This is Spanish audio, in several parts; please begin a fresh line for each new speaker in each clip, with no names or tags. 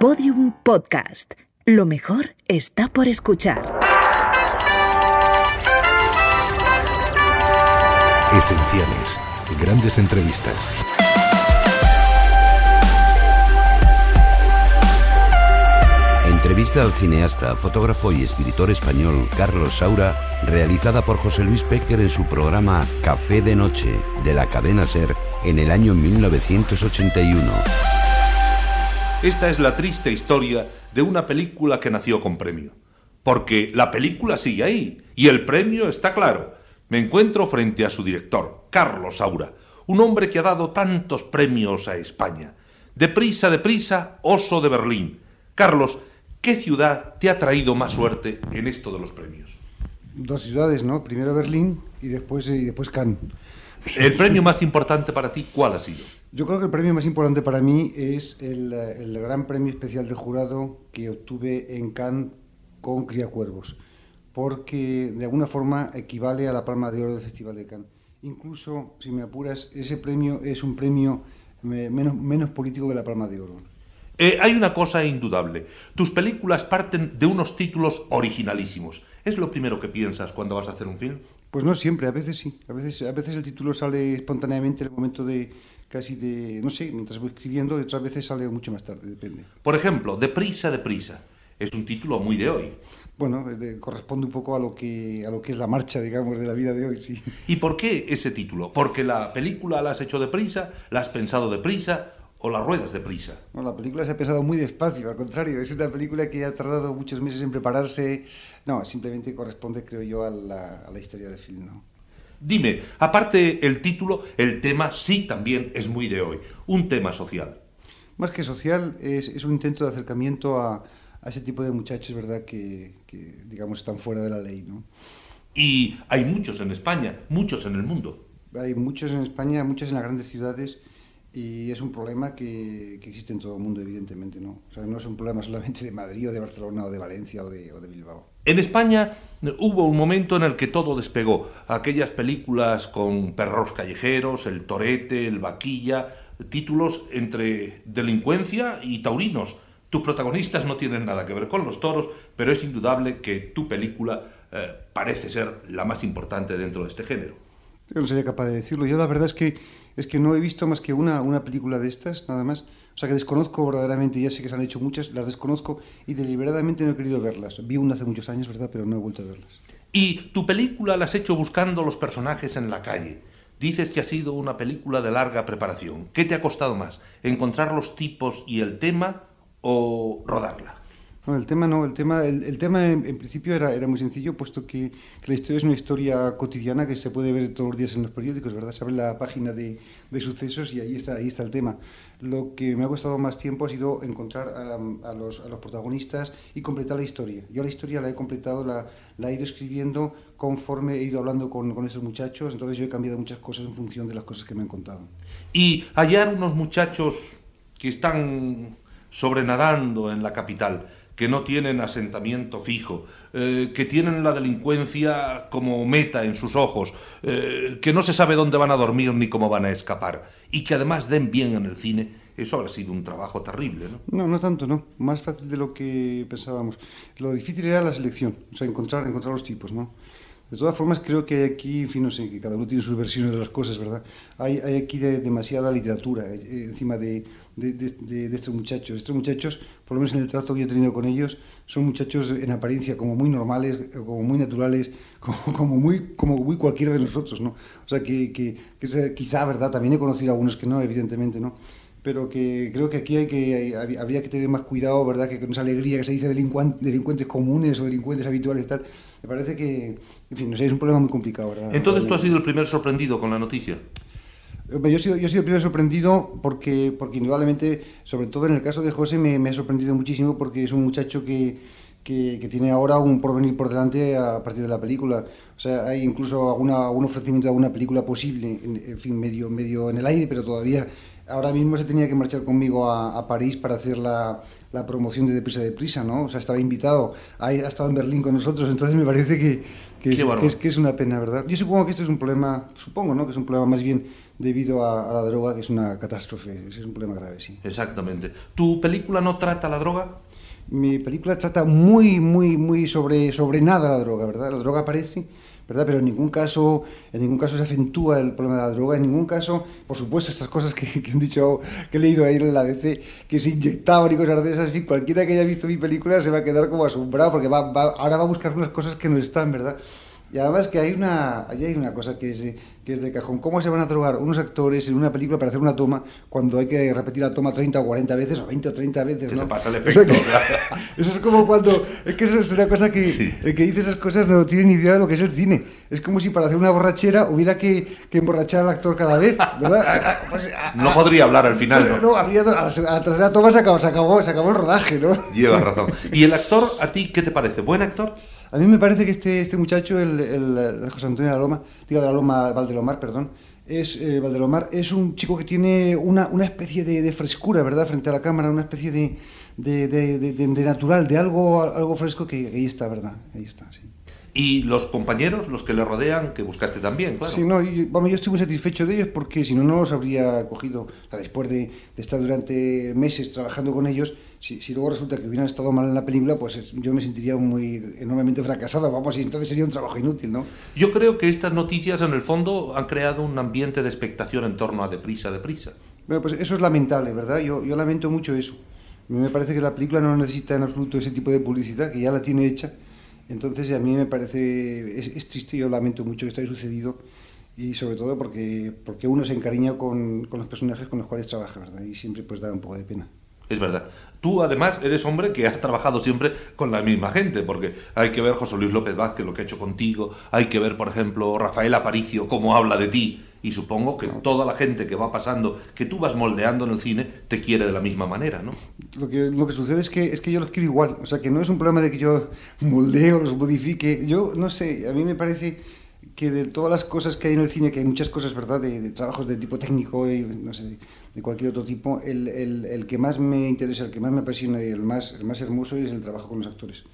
Podium Podcast. Lo mejor está por escuchar.
Esenciales. Grandes entrevistas. Entrevista al cineasta, fotógrafo y escritor español Carlos Saura, realizada por José Luis Péquer en su programa Café de Noche de la cadena Ser en el año 1981.
Esta es la triste historia de una película que nació con premio. Porque la película sigue ahí y el premio está claro. Me encuentro frente a su director, Carlos Saura, un hombre que ha dado tantos premios a España. Deprisa, deprisa, Oso de Berlín. Carlos, ¿qué ciudad te ha traído más suerte en esto de los premios?
Dos ciudades, ¿no? Primero Berlín y después, y después Cannes.
¿El premio más importante para ti cuál ha sido?
Yo creo que el premio más importante para mí es el, gran premio especial de jurado que obtuve en Cannes con Criacuervos, porque de alguna forma equivale a la Palma de Oro del Festival de Cannes. Incluso, si me apuras, ese premio es un premio menos, menos político que la Palma de Oro.
Eh, hay una cosa indudable. Tus películas parten de unos títulos originalísimos. ¿Es lo primero que piensas cuando vas a hacer un film?
Pues no siempre, a veces sí. A veces, a veces el título sale espontáneamente en el momento de casi de, no sé, mientras voy escribiendo, y otras veces sale mucho más tarde, depende.
Por ejemplo, Deprisa, Deprisa. Es un título muy de hoy.
Bueno, de, corresponde un poco a lo que a lo que es la marcha, digamos, de la vida de hoy, sí.
¿Y por qué ese título? ¿Porque la película la has hecho deprisa, la has pensado deprisa o las ruedas deprisa?
No, la película se ha pensado muy despacio, al contrario, es una película que ha tardado muchos meses en prepararse. No, simplemente corresponde, creo yo, a la, a la historia del film, ¿no?
Dime, aparte el título, el tema sí también es muy de hoy, un tema social.
Más que social, es, es un intento de acercamiento a, a, ese tipo de muchachos, ¿verdad?, que, que, digamos, están fuera de la ley, ¿no?
Y hay muchos en España, muchos en el mundo.
Hay muchos en España, muchos en las grandes ciudades, y es un problema que, que, existe en todo el mundo, evidentemente, ¿no? O sea, no es un problema solamente de Madrid o de Barcelona o de Valencia o de, o de Bilbao.
En España hubo un momento en el que todo despegó. Aquellas películas con perros callejeros, el torete, el vaquilla, títulos entre delincuencia y taurinos. Tus protagonistas no tienen nada que ver con los toros, pero es indudable que tu película eh, parece ser la más importante dentro de este género.
Yo no sería capaz de decirlo. Yo la verdad es que es que no he visto más que una, una película de estas, nada más. O sea que desconozco verdaderamente, ya sé que se han hecho muchas, las desconozco y deliberadamente no he querido verlas. Vi una hace muchos años, ¿verdad? Pero no he vuelto a verlas.
Y tu película la has hecho buscando los personajes en la calle. Dices que ha sido una película de larga preparación. ¿Qué te ha costado más? ¿Encontrar los tipos y el tema o rodarla?
No, el tema no, el tema, el, el tema en, en, principio era, era muy sencillo, puesto que, que, la historia es una historia cotidiana que se puede ver todos los días en los periódicos, ¿verdad? Se abre la página de, de sucesos y ahí está, ahí está el tema. Lo que me ha costado más tiempo ha sido encontrar a, a, los, a los protagonistas y completar la historia. Yo la historia la he completado, la, la he ido escribiendo conforme he ido hablando con, con esos muchachos, entonces yo he cambiado muchas cosas en función de las cosas que me han contado.
Y hallar unos muchachos que están sobrenadando en la capital, que no tienen asentamiento fijo, eh, que tienen la delincuencia como meta en sus ojos, eh, que no se sabe dónde van a dormir ni cómo van a escapar, y que además den bien en el cine, eso habrá sido un trabajo terrible, ¿no?
No, no tanto, no. Más fácil de lo que pensábamos. Lo difícil era la selección, o sea, encontrar, encontrar los tipos, ¿no? De todas formas, creo que aquí, en fin, no sé, que cada uno tiene sus versiones de las cosas, ¿verdad? Hay, hay aquí de, demasiada literatura eh, encima de, de, de, de, estos muchachos. Estos muchachos, por lo menos en el trato que yo he tenido con ellos, son muchachos en apariencia como muy normales, como muy naturales, como, como muy, como muy cualquiera de nosotros, ¿no? O sea, que, que, que quizá, ¿verdad? También he conocido a algunos que no, evidentemente, ¿no? pero que creo que aquí hay que hay, habría que tener más cuidado, ¿verdad? Que con esa alegría que se dice delincuentes comunes o delincuentes habituales y tal, me parece que, en fin, no sé, es un problema muy complicado, ¿verdad?
Entonces tú has sido el primer sorprendido con la noticia.
Yo he, sido, yo he sido el primero sorprendido porque, porque indudablemente, sobre todo en el caso de José, me, me ha sorprendido muchísimo porque es un muchacho que, que, que, tiene ahora un porvenir por delante a partir de la película. O sea, hay incluso alguna, algún ofrecimiento de alguna película posible, en, en fin, medio, medio en el aire, pero todavía ahora mismo se tenía que marchar conmigo a, a París para hacer la, la, promoción de Deprisa Deprisa, ¿no? O sea, estaba invitado, ha, ha estado en Berlín con nosotros, entonces me parece que, que, es, que, es, que, es, una pena, ¿verdad? Yo supongo que esto es un problema, supongo, ¿no? Que es un problema más bien debido a, a, la droga, que es una catástrofe, es un problema grave, sí.
Exactamente. ¿Tu película no trata la droga?
Mi película trata muy, muy, muy sobre, sobre nada la droga, ¿verdad? La droga aparece ¿verdad? Pero en ningún caso, en ningún caso se acentúa el problema de la droga, en ningún caso, por supuesto, estas cosas que, han dicho, que he leído ahí en la ABC, que se inyectaban y cosas de esas, en fin, cualquiera que haya visto mi película se va a quedar como asombrado, porque va, ahora va a buscar unas cosas que no están, ¿verdad? Y además que hay una, hay una cosa que es, que es de cajón. ¿Cómo se van a drogar unos actores en una película para hacer una toma cuando hay que repetir la toma 30 o 40 veces o 20 o 30 veces? ¿no?
se pasa el efecto.
Eso, que, eso, es como cuando... Es que eso es una cosa que sí. el que dice esas cosas no tiene ni idea de lo que es el cine. Es como si para hacer una borrachera hubiera que, que emborrachar al actor cada vez, ¿verdad?
Pues, no podría hablar al final, ¿no?
No, habría, a la tercera toma se acabó, se, acabó, se acabó el rodaje, ¿no?
Llevas razón. ¿Y el actor, a ti, qué te parece? ¿Buen actor?
A mí me parece que este, este muchacho, el, el, José Antonio de la Loma, digo de la Loma Valdelomar, perdón, es, eh, Valdelomar es un chico que tiene una, una especie de, de, frescura, ¿verdad?, frente a la cámara, una especie de, de, de natural, de algo, algo fresco que, que ahí está, ¿verdad? Ahí está, sí.
Y los compañeros, los que le rodean, que buscaste también, claro.
Sí, no, yo, vamos, yo estoy muy satisfecho de ellos porque si no, no los habría cogido. O sea, después de, de, estar durante meses trabajando con ellos, si, si, luego resulta que hubieran estado mal en la película, pues yo me sentiría muy enormemente fracasado, vamos, y entonces sería un trabajo inútil, ¿no?
Yo creo que estas noticias, en el fondo, han creado un ambiente de expectación en torno a deprisa, deprisa.
Bueno, pues eso es lamentable, ¿verdad? Yo, yo lamento mucho eso. A mí me parece que la película no necesita en absoluto ese tipo de publicidad, que ya la tiene hecha entonces a mí me parece, es, es triste, yo lamento mucho que esto haya sucedido y sobre todo porque, porque uno se encariña con, con los personajes con los cuales trabaja, ¿verdad? Y siempre pues da un poco de pena.
Es verdad. Tú además eres hombre que has trabajado siempre con la misma gente, porque hay que ver José Luis López Vázquez lo que ha hecho contigo, hay que ver, por ejemplo, Rafael Aparicio cómo habla de ti, y supongo que toda la gente que va pasando, que tú vas moldeando en el cine, te quiere de la misma manera, ¿no?
Lo que, lo que sucede es que, es que yo los quiero igual, o sea, que no es un problema de que yo moldeo, los modifique, yo no sé, a mí me parece que de todas las cosas que hay en el cine, que hay muchas cosas, ¿verdad?, de, de trabajos de tipo técnico y, no sé, de cualquier otro tipo, el, el, el, que más me interesa, el que más me apasiona y el más, el más hermoso es el trabajo con los actores.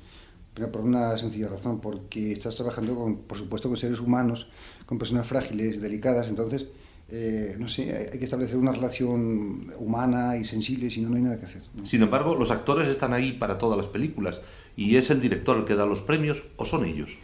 Pero por una sencilla razón, porque estás trabajando, con, por supuesto, con seres humanos, con personas frágiles, delicadas, entonces, eh, no sé, hay, que establecer una relación humana y sensible, si no, no hay nada que hacer.
Sin embargo, los actores están ahí para todas las películas, y es el director el que da los premios, o son ellos.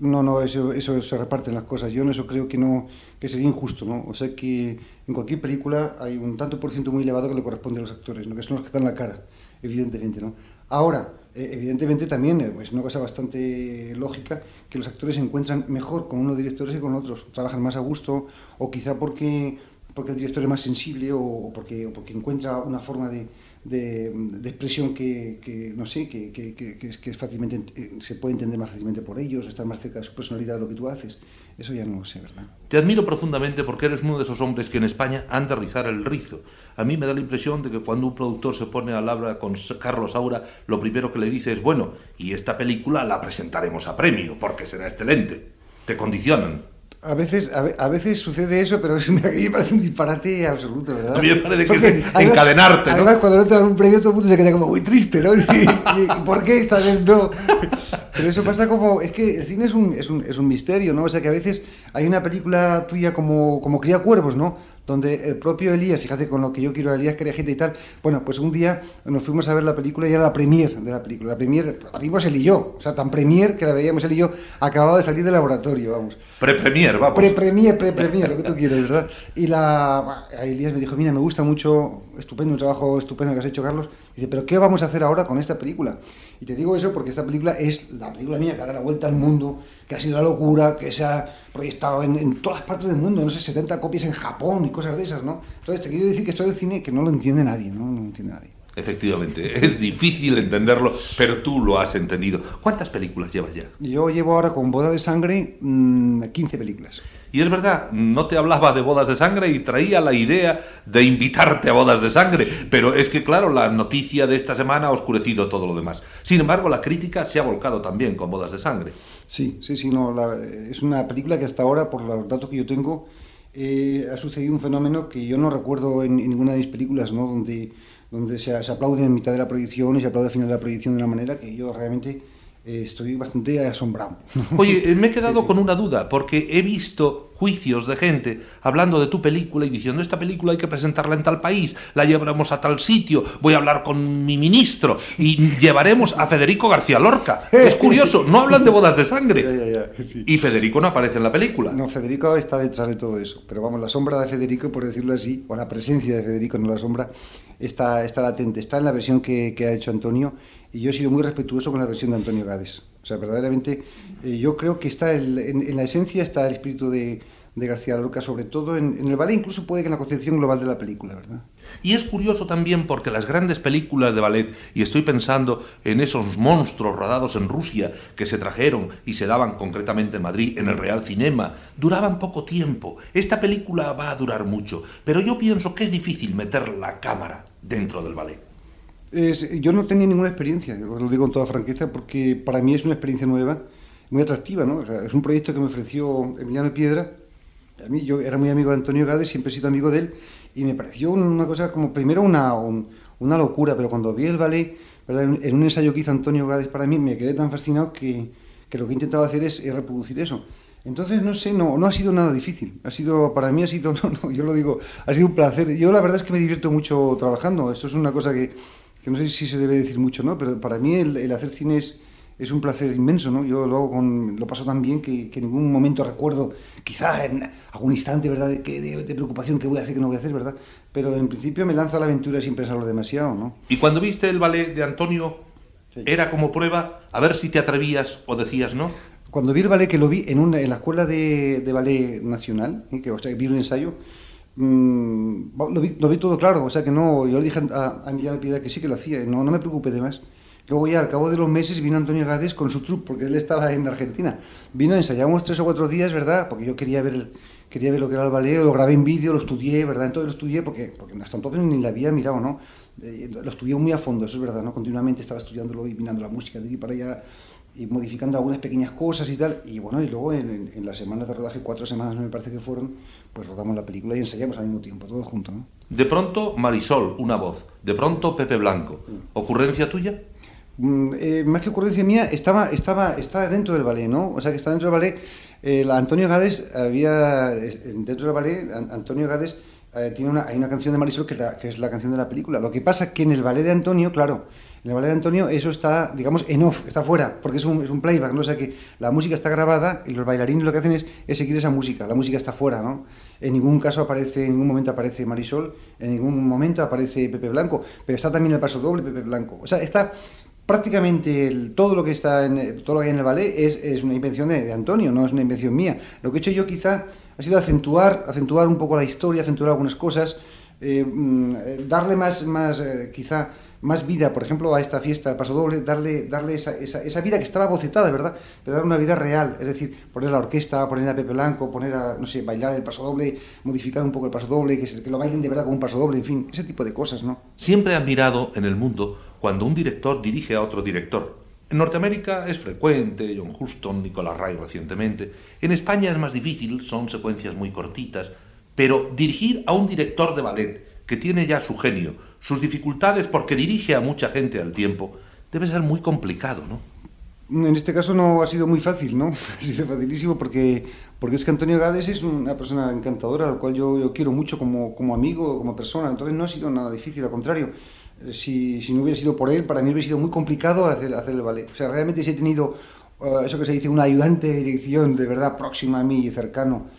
No, no, eso, eso se reparten las cosas. Yo en eso creo que no, que sería injusto, ¿no? O sea que en cualquier película hay un tanto por ciento muy elevado que le corresponde a los actores, ¿no? Que son los que están en la cara, evidentemente, ¿no? Ahora, eh, evidentemente también eh, es una cosa bastante lógica que los actores se encuentran mejor con unos directores que con otros, trabajan más a gusto, o quizá porque, porque el director es más sensible, o, porque, o porque encuentra una forma de, de, expresión que, no sé, que, que, fácilmente, eh, se puede entender más fácilmente por ellos, estar más cerca de su personalidad de lo que tú haces. Eso ya no lo sé, ¿verdad?
Te admiro profundamente porque eres uno de esos hombres que en España han de rizar el rizo. A mí me da la impresión de que cuando un productor se pone a hablar con Carlos Saura, lo primero que le dice es, bueno, y esta película la presentaremos a premio, porque será excelente. Te condicionan.
A veces, a, a, veces sucede eso, pero es, a mí me parece un disparate absoluto, ¿verdad?
A mí me parece que es además, encadenarte, ¿no?
Además, cuando no te dan un premio, todo el mundo se queda como muy triste, ¿no? Y, y, y ¿Por qué esta vez no? Pero eso pasa como... Es que el cine es un, es un, es un misterio, ¿no? O sea, que a veces hay una película tuya como, como Cría Cuervos, ¿no? Donde el propio Elías, fíjate con lo que yo quiero a Elías, quería gente y tal, bueno, pues un día nos fuimos a ver la película y era la premier de la película, la premier, la vimos él y yo, o sea, tan premier que la veíamos él y yo, acababa de salir del laboratorio, vamos.
Pre-premier, vamos.
Pre-premier, pre-premier, lo que tú quieres, ¿verdad? Y la, a Elías me dijo, mira, me gusta mucho, estupendo, un trabajo estupendo que has hecho, Carlos, dice, pero ¿qué vamos a hacer ahora con esta película? Y te digo eso porque esta película es la película mía que dado la vuelta al mundo, que ha sido la locura, que se ha proyectado en, en, todas partes del mundo, no sé, 70 copias en Japón y cosas de esas, ¿no? Entonces te quiero decir que esto del cine que no lo entiende nadie, ¿no? No lo entiende nadie.
Efectivamente, es difícil entenderlo, pero tú lo has entendido. ¿Cuántas películas llevas ya?
Yo llevo ahora con Boda de Sangre mmm, 15 películas.
Y es verdad, no te hablaba de bodas de sangre y traía la idea de invitarte a bodas de sangre, pero es que claro, la noticia de esta semana ha oscurecido todo lo demás. Sin embargo, la crítica se ha volcado también con bodas de sangre.
Sí, sí, sí, es una película que hasta ahora, por los datos que yo tengo, eh, ha sucedido un fenómeno que yo no recuerdo en, en ninguna de mis películas, ¿no? Donde, donde se, se aplaude en mitad de la proyección y se aplaude al final de la proyección de una manera que yo realmente... Eh, estoy bastante asombrado.
Oye, me he quedado sí, sí. con una duda, porque he visto juicios de gente hablando de tu película y diciendo esta película hay que presentarla en tal país, la llevaremos a tal sitio, voy a hablar con mi ministro y llevaremos a Federico García Lorca. Es curioso, no hablan de bodas de sangre.
Ya, ya, ya, sí.
Y Federico no aparece en la película.
No, Federico está detrás de todo eso. Pero vamos, la sombra de Federico, por decirlo así, o la presencia de Federico, no la sombra, está, está latente. Está en la versión que, que ha hecho Antonio. Y yo he sido muy respetuoso con la versión de Antonio Gades. O sea, verdaderamente, eh, yo creo que está el- en, la esencia está el espíritu de, de García Lorca, sobre todo en, en el ballet, incluso puede que en la concepción global de la película, ¿verdad?
Y es curioso también porque las grandes películas de ballet, y estoy pensando en esos monstruos rodados en Rusia que se trajeron y se daban concretamente en Madrid, en el Real Cinema, duraban poco tiempo. Esta película va a durar mucho, pero yo pienso que es difícil meter la cámara dentro del ballet.
Es- yo no tenía ninguna experiencia, lo digo con toda franqueza, porque para mí es una experiencia nueva, muy atractiva, ¿no? O sea, es un proyecto que me ofreció Emiliano Piedra. A mí, yo era muy amigo de Antonio Gades, siempre he sido amigo de él, y me pareció una cosa como, primero, una, un- una locura, pero cuando vi el ballet, en un ensayo que hizo Antonio Gades para mí, me quedé tan fascinado que, que lo que he intentado hacer es, es reproducir eso. Entonces, no sé, no, no ha sido nada difícil. Ha sido, para mí ha sido, no, no, yo lo digo, ha sido un placer. Yo la verdad es que me divierto mucho trabajando. Eso es una cosa que, que no sé si se debe decir mucho, ¿no? Pero para mí el, el hacer cine es, es un placer inmenso, ¿no? Yo lo hago con, lo paso tan bien que, que en ningún momento recuerdo, quizá en algún instante, ¿verdad?, de, de, de preocupación, qué voy a hacer, qué no voy a hacer, ¿verdad? Pero en principio me lanzo a la aventura sin pensarlo demasiado, ¿no?
Y cuando viste el ballet de Antonio,
Sí.
era como prueba a ver si te atrevías o decías no.
Cuando vi el ballet, que lo vi en, una, en la escuela de, de ballet nacional, ¿eh? que o sea, vi un ensayo, mm, lo, vi, todo claro, o sea que no, yo le dije a, a Emiliano Piedra que sí que lo hacía, no, no me preocupe de más. Luego ya al cabo de los meses vino Antonio Gades con su troupe, porque él estaba en Argentina. Vino, ensayamos tres o cuatro días, ¿verdad? Porque yo quería ver, el- quería ver lo que era el ballet, lo grabé en vídeo, lo estudié, ¿verdad? Entonces lo estudié porque, porque hasta entonces ni la había mirado, ¿no? Eh, lo estudié muy a fondo, eso es verdad, ¿no? Continuamente estaba estudiándolo y mirando la música de aquí para allá y modificando algunas pequeñas cosas y tal. Y bueno, y luego en, en, en las semanas de rodaje, cuatro semanas me parece que fueron, pues rodamos la película y ensayamos al mismo tiempo, todo junto, ¿no?
De pronto Marisol, una voz. De pronto Pepe Blanco. ¿Ocurrencia tuya?
Mm, eh, más que ocurrencia mía, estaba, estaba, estaba dentro del ballet, ¿no? O sea, que estaba dentro del ballet. Eh, la Antonio Gades había, eh, dentro del ballet, An- Antonio Gades eh, tiene una, hay una canción de Marisol que, la- que es la canción de la película. Lo que pasa que en el ballet de Antonio, claro, en el ballet de Antonio eso está, digamos, en off, está fuera, porque es un, es un playback, ¿no? O sea, que la música está grabada y los bailarines lo que hacen es, seguir esa música, la música está fuera, ¿no? En ningún caso aparece, en ningún momento aparece Marisol, en ningún momento aparece Pepe Blanco, pero está también el paso doble Pepe Blanco. O sea, está prácticamente todo lo que está en todo lo que hay en el ballet es, una invención de, de Antonio, no es una invención mía. Lo que he hecho yo quizá ha sido acentuar, acentuar un poco la historia, acentuar algunas cosas, eh, mm, eh, darle más, más eh, quizá más vida, por ejemplo, a esta fiesta, al paso doble, darle, darle esa, esa, vida que estaba bocetada, ¿verdad? Pero dar una vida real, es decir, poner la orquesta, poner a Pepe Blanco, poner a, no sé, bailar el paso doble, modificar un poco el paso doble, que, se- que lo bailen de verdad con un paso doble, en fin, ese tipo de cosas, ¿no?
Siempre he admirado en el mundo cuando un director dirige a otro director. En Norteamérica es frecuente, John Huston, Nicolas Ray recientemente. En España es más difícil, son secuencias muy cortitas. Pero dirigir a un director de ballet que tiene ya su genio, sus dificultades porque dirige a mucha gente al tiempo, debe ser muy complicado, ¿no?
En este caso no ha sido muy fácil, ¿no? Ha sido facilísimo porque, porque es que Antonio Gades es una persona encantadora, al cual yo, yo quiero mucho como, como amigo, como persona, entonces no ha sido nada difícil, al contrario. Eh, Si, si no hubiera sido por él, para mí hubiera sido muy complicado hacer, hacer el ballet. O sea, realmente si he tenido eh, eso que se dice, un ayudante de dirección de verdad próximo a mí y cercano,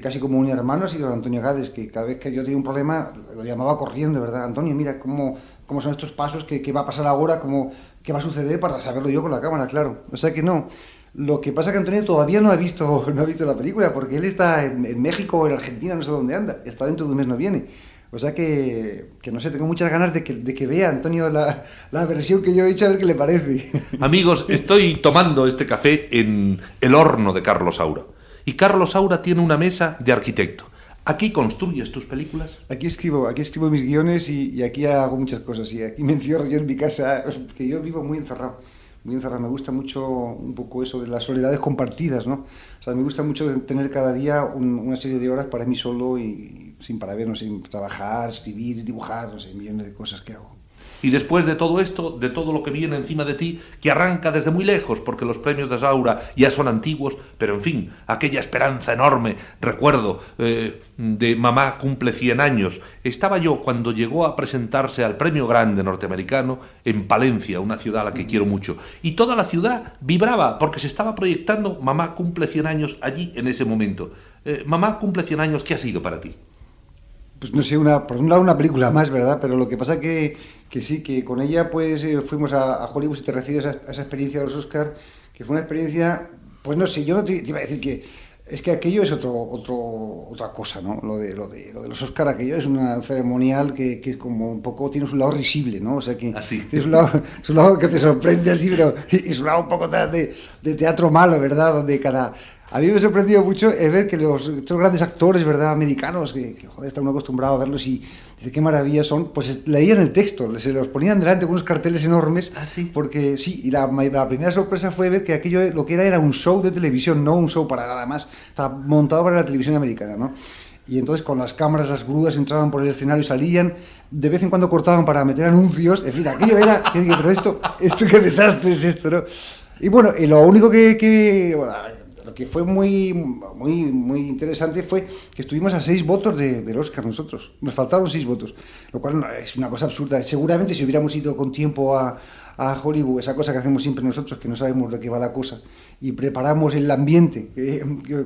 casi como un hermano, ha sido Antonio Gades, que cada vez que yo tenía un problema lo llamaba corriendo, ¿verdad? Antonio, mira cómo, cómo son estos pasos, qué, qué va a pasar ahora, cómo, qué va a suceder para saberlo yo con la cámara, claro. O sea que no. Lo que pasa es que Antonio todavía no ha visto, no ha visto la película, porque él está en, en México en Argentina, no sé dónde anda, está dentro de un mes no viene. O sea que, que no sé, tengo muchas ganas de que, de que vea Antonio la, la versión que yo he hecho, a ver qué le parece.
Amigos, estoy tomando este café en el horno de Carlos Saura. Y Carlos Saura tiene una mesa de arquitecto. ¿Aquí construyes tus películas?
Aquí escribo, aquí escribo mis guiones y, y aquí hago muchas cosas. Y aquí me encierro yo en mi casa, que yo vivo muy encerrado. Muy encerrado. Me gusta mucho un poco eso de las soledades compartidas, ¿no? O sea, me gusta mucho tener cada día un- una serie de horas para mí solo y sin para ver, no sé, trabajar, escribir, dibujar, no sé, millones de cosas que hago.
Y después de todo esto, de todo lo que viene encima de ti, que arranca desde muy lejos, porque los premios de Saura ya son antiguos, pero en fin, aquella esperanza enorme, recuerdo, eh, de mamá cumple 100 años. Estaba yo cuando llegó a presentarse al premio grande norteamericano en Palencia, una ciudad a la que quiero mucho. Y toda la ciudad vibraba porque se estaba proyectando mamá cumple 100 años allí en ese momento. Eh, mamá cumple 100 años, ¿qué ha sido para ti?
Pues no sé, una, por un lado una película más, ¿verdad? Pero lo que pasa que, que sí, que con ella pues eh, fuimos a, Hollywood, si te refieres a, esa experiencia de los Oscars, que fue una experiencia, pues no sé, yo no te, iba a decir que es que aquello es otro, otro, otra cosa, ¿no? Lo de, lo de, lo de los Oscar, aquello es una ceremonial que, que, es como un poco, tiene su lado risible, ¿no? O sea que
así.
tiene su lado, su lado que te sorprende así, pero y su lado un poco de, de teatro malo, ¿verdad? Donde cada, a mí me ha sorprendido mucho ver que los estos grandes actores, ¿verdad?, americanos, que, joder, está uno acostumbrado a verlos y dice qué maravilla son, pues leían el texto, se los ponían delante con unos carteles enormes,
¿Ah, sí?
porque sí, y la, la, primera sorpresa fue ver que aquello lo que era era un show de televisión, no un show para nada más, estaba montado para la televisión americana, ¿no? Y entonces con las cámaras, las grúas entraban por el escenario y salían, de vez en cuando cortaban para meter anuncios, en fin, aquello era, pero esto, esto qué desastre es esto, ¿no? Y bueno, y lo único que, que bueno, lo que fue muy, muy, muy interesante fue que estuvimos a seis votos de, del Oscar nosotros. Nos faltaron seis votos, lo cual es una cosa absurda. Seguramente si hubiéramos ido con tiempo a, a Hollywood, esa cosa que hacemos siempre nosotros, que no sabemos de qué va la cosa, y preparamos el ambiente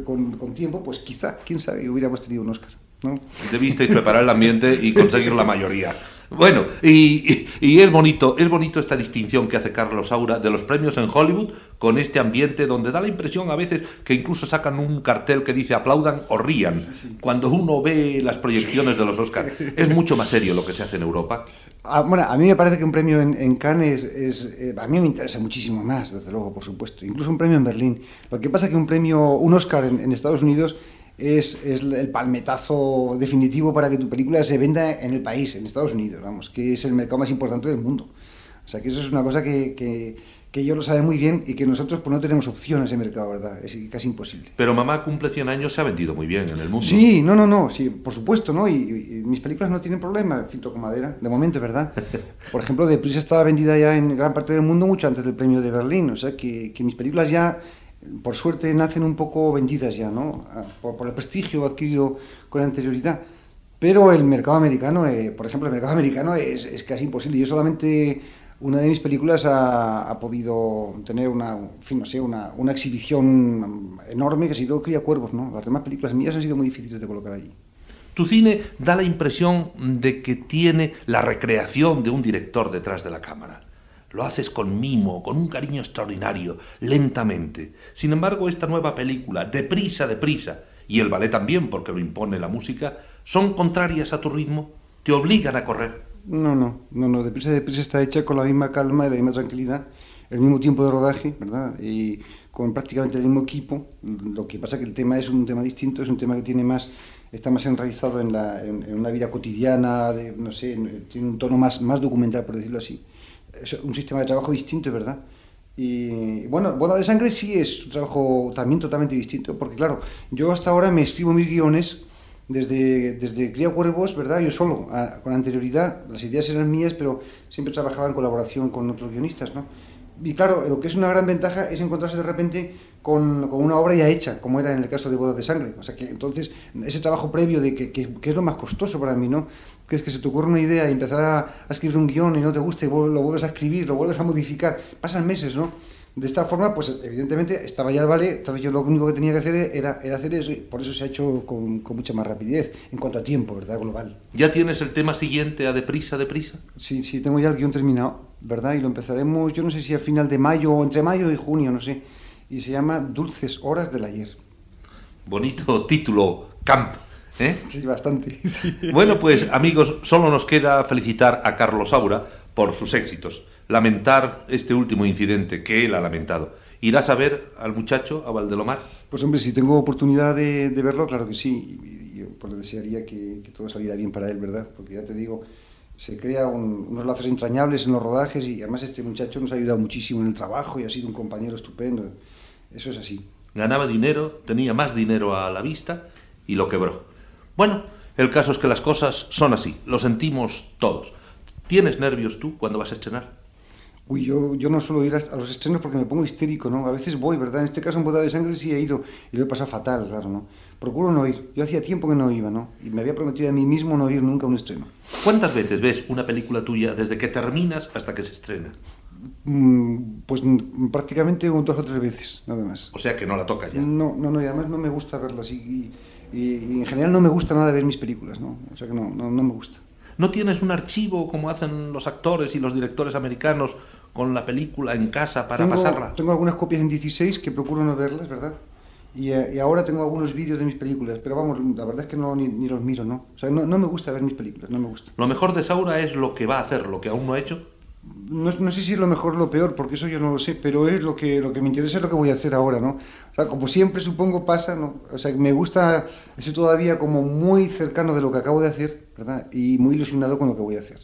con, con, tiempo, pues quizá, quién sabe, hubiéramos tenido un Oscar. ¿no?
Debisteis preparar el ambiente y conseguir la mayoría. Bueno, y, es bonito, es bonito esta distinción que hace Carlos Saura de los premios en Hollywood con este ambiente donde da la impresión a veces que incluso sacan un cartel que dice aplaudan o rían. Cuando uno ve las proyecciones de los Oscars, es mucho más serio lo que se hace en Europa.
Ah, bueno, a mí me parece que un premio en, Cannes es, eh, a mí me interesa muchísimo más, desde luego, por supuesto. Incluso un premio en Berlín. Lo que pasa es que un premio, un Oscar en Estados Unidos es, el palmetazo definitivo para que tu película se venda en el país, en Estados Unidos, vamos, que es el mercado más importante del mundo. O sea, que eso es una cosa que, que, que ellos lo saben muy bien y que nosotros pues no tenemos opción en ese mercado, ¿verdad? Es casi imposible.
Pero Mamá cumple 100 años, se ha vendido muy bien en el mundo.
Sí, no, no, no, sí, por supuesto, ¿no? Y, mis películas no tienen problema, filtro con madera, de momento, ¿verdad? Por ejemplo, Deprisa estaba vendida ya en gran parte del mundo mucho antes del premio de Berlín, o sea, que, que mis películas ya por suerte nacen un poco vendidas ya, ¿no? Ah, por, el prestigio adquirido con anterioridad. Pero el mercado americano, eh, por ejemplo, el mercado americano es, casi imposible. Yo solamente una de mis películas ha, podido tener una, fin, no sé, una, una, exhibición enorme que ha sido Cría Cuervos, ¿no? Las demás películas mías han sido muy difíciles de colocar allí.
Tu cine da la impresión de que tiene la recreación de un director detrás de la cámara. Lo haces con mimo, con un cariño extraordinario, lentamente. Sin embargo, esta nueva película, deprisa, deprisa, y el ballet también, porque lo impone la música, son contrarias a tu ritmo, te obligan a correr.
No, no, no, no, deprisa, deprisa está hecha con la misma calma y la misma tranquilidad, el mismo tiempo de rodaje, ¿verdad? Y con prácticamente el mismo equipo. Lo que pasa es que el tema es un tema distinto, es un tema que tiene más, está más enraizado en, la, en, una vida cotidiana, de, no sé, tiene un tono más, más documental, por decirlo así es un sistema de trabajo distinto, ¿verdad? Y bueno, Boda de Sangre sí es un trabajo también totalmente distinto, porque claro, yo hasta ahora me escribo mis guiones desde, desde Cría Cuervos, ¿verdad? Yo solo, con anterioridad, las ideas eran mías, pero siempre trabajaba en colaboración con otros guionistas, ¿no? Y claro, lo que es una gran ventaja es encontrarse de repente con, con, una obra ya hecha, como era en el caso de Bodas de Sangre. O sea que entonces, ese trabajo previo de que, que, es lo más costoso para mí, ¿no? Que es que se te ocurre una idea y empezar a, escribir un guion y no te gusta y lo vuelves a escribir, lo vuelves a modificar. Pasan meses, ¿no? De esta forma, pues evidentemente estaba ya el vale, entonces yo lo único que tenía que hacer era, era hacer eso y por eso se ha hecho con, con, mucha más rapidez en cuanto a tiempo, ¿verdad? Global.
¿Ya tienes el tema siguiente a deprisa, deprisa?
Sí, sí, tengo ya el guion terminado, ¿verdad? Y lo empezaremos, yo no sé si a final de mayo o entre mayo y junio, no sé y se llama Dulces Horas del Ayer.
Bonito título, Camp. ¿Eh?
Sí, bastante.
Bueno, pues amigos, solo nos queda felicitar a Carlos Saura por sus éxitos, lamentar este último incidente que él ha lamentado. ¿Irás a ver al muchacho, a Valdelomar?
Pues hombre, si tengo oportunidad de, verlo, claro que sí. Y, yo pues, desearía que, todo saliera bien para él, ¿verdad? Porque ya te digo, se crea unos lazos entrañables en los rodajes y además este muchacho nos ha ayudado muchísimo en el trabajo y ha sido un compañero estupendo. Eso es así.
Ganaba dinero, tenía más dinero a la vista y lo quebró. Bueno, el caso es que las cosas son así, lo sentimos todos. ¿Tienes nervios tú cuando vas a estrenar?
Uy, yo, yo no suelo ir a, los estrenos porque me pongo histérico, ¿no? A veces voy, ¿verdad? En este caso en Boda de Sangre sí he ido y lo he pasado fatal, claro, ¿no? Procuro no ir. Yo hacía tiempo que no iba, ¿no? Y me había prometido a mí mismo no ir nunca a un estreno.
¿Cuántas veces ves una película tuya desde que terminas hasta que se estrena?
Mm, pues prácticamente dos o tres veces, nada más.
O sea que no la toca ya.
No, no, no, y además no me gusta verlas. Y, y, en general no me gusta nada ver mis películas, ¿no? O sea que no, no, no me gusta.
¿No tienes un archivo como hacen los actores y los directores americanos con la película en casa para pasarla?
Tengo algunas copias en 16 que procuro no verlas, ¿verdad? Y, eh, y ahora tengo algunos vídeos de mis películas, pero vamos, la verdad es que no ni, ni los miro, ¿no? O sea, no, no, me gusta ver mis películas, no me gusta.
Lo mejor de Saura es lo que va a hacer, lo que aún no ha hecho.
No, no, sé si es lo mejor o lo peor, porque eso yo no lo sé, pero es lo que, lo que me interesa es lo que voy a hacer ahora, ¿no? Sea, como siempre supongo pasa, ¿no? O sea, me gusta, estoy todavía como muy cercano de lo que acabo de hacer, ¿verdad? Y muy ilusionado con lo que voy a hacer.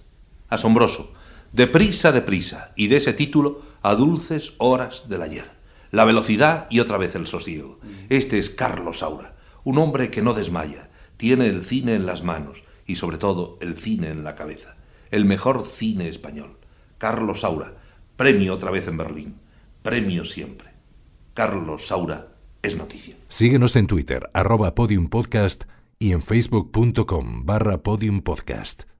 Asombroso. Deprisa, deprisa. Y de ese título a dulces horas del ayer. La velocidad y otra vez el sosiego. Este es Carlos Saura, un hombre que no desmaya, tiene el cine en las manos y sobre todo el cine en la cabeza. El mejor cine español. Carlos Saura, premio otra vez en Berlín. Premio siempre. Carlos Saura es noticia.
Síguenos en Twitter, arroba podiumpodcast y en facebook.com barra podiumpodcast.